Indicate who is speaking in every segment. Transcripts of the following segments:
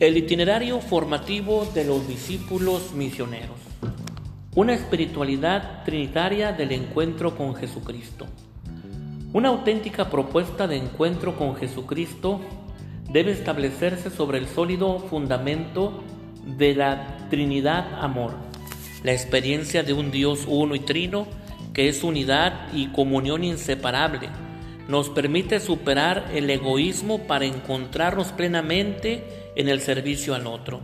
Speaker 1: El itinerario formativo de los discípulos misioneros. Una espiritualidad trinitaria del encuentro con Jesucristo. Una auténtica propuesta de encuentro con Jesucristo debe establecerse sobre el sólido fundamento de la Trinidad Amor, la experiencia de un Dios uno y trino que es unidad y comunión inseparable nos permite superar el egoísmo para encontrarnos plenamente en el servicio al otro.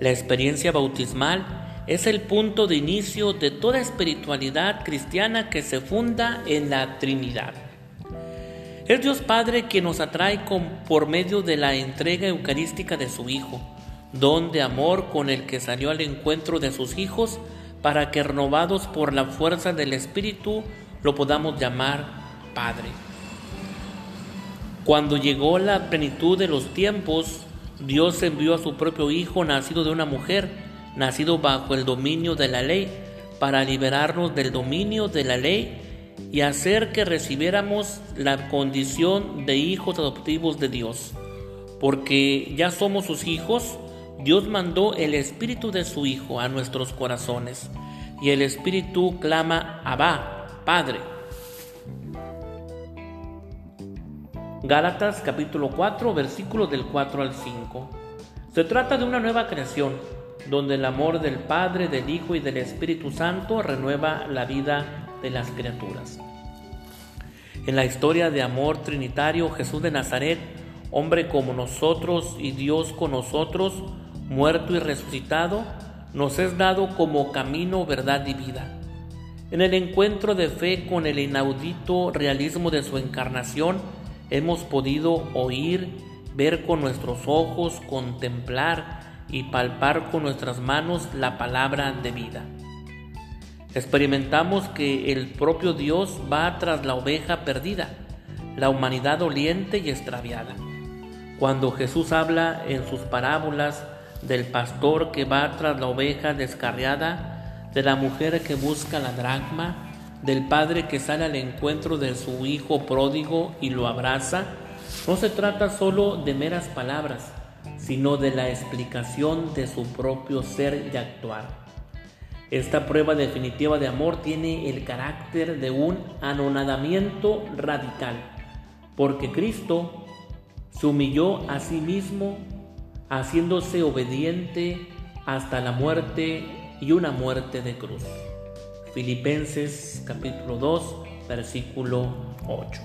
Speaker 1: La experiencia bautismal es el punto de inicio de toda espiritualidad cristiana que se funda en la Trinidad. Es Dios Padre quien nos atrae por medio de la entrega eucarística de su Hijo, don de amor con el que salió al encuentro de sus hijos para que renovados por la fuerza del Espíritu lo podamos llamar Padre. Cuando llegó la plenitud de los tiempos, Dios envió a su propio Hijo nacido de una mujer, nacido bajo el dominio de la ley, para liberarnos del dominio de la ley y hacer que recibiéramos la condición de hijos adoptivos de Dios. Porque ya somos sus hijos, Dios mandó el Espíritu de su Hijo a nuestros corazones, y el Espíritu clama, Abba, Padre. Gálatas capítulo 4 versículos del 4 al 5. Se trata de una nueva creación, donde el amor del Padre, del Hijo y del Espíritu Santo renueva la vida de las criaturas. En la historia de amor trinitario, Jesús de Nazaret, hombre como nosotros y Dios con nosotros, muerto y resucitado, nos es dado como camino, verdad y vida. En el encuentro de fe con el inaudito realismo de su encarnación, hemos podido oír, ver con nuestros ojos, contemplar y palpar con nuestras manos la palabra de vida. Experimentamos que el propio Dios va tras la oveja perdida, la humanidad doliente y extraviada. Cuando Jesús habla en sus parábolas del pastor que va tras la oveja descarriada, de la mujer que busca la dracma, del padre que sale al encuentro de su hijo pródigo y lo abraza, no se trata solo de meras palabras, sino de la explicación de su propio ser y actuar. Esta prueba definitiva de amor tiene el carácter de un anonadamiento radical, porque Cristo se humilló a sí mismo, haciéndose obediente hasta la muerte y una muerte de cruz. Filipenses capítulo 2, versículo 8.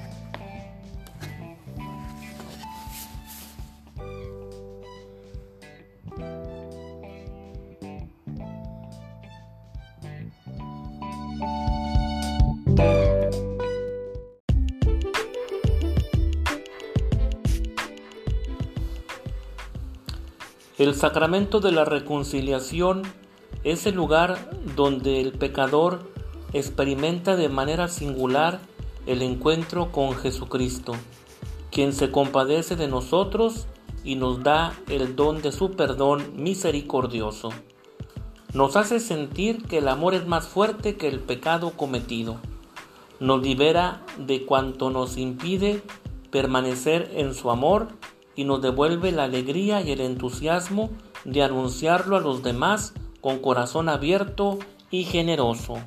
Speaker 1: El sacramento de la reconciliación es el lugar donde el pecador experimenta de manera singular el encuentro con Jesucristo, quien se compadece de nosotros y nos da el don de su perdón misericordioso. Nos hace sentir que el amor es más fuerte que el pecado cometido. Nos libera de cuanto nos impide permanecer en su amor y nos devuelve la alegría y el entusiasmo de anunciarlo a los demás con corazón abierto y generoso.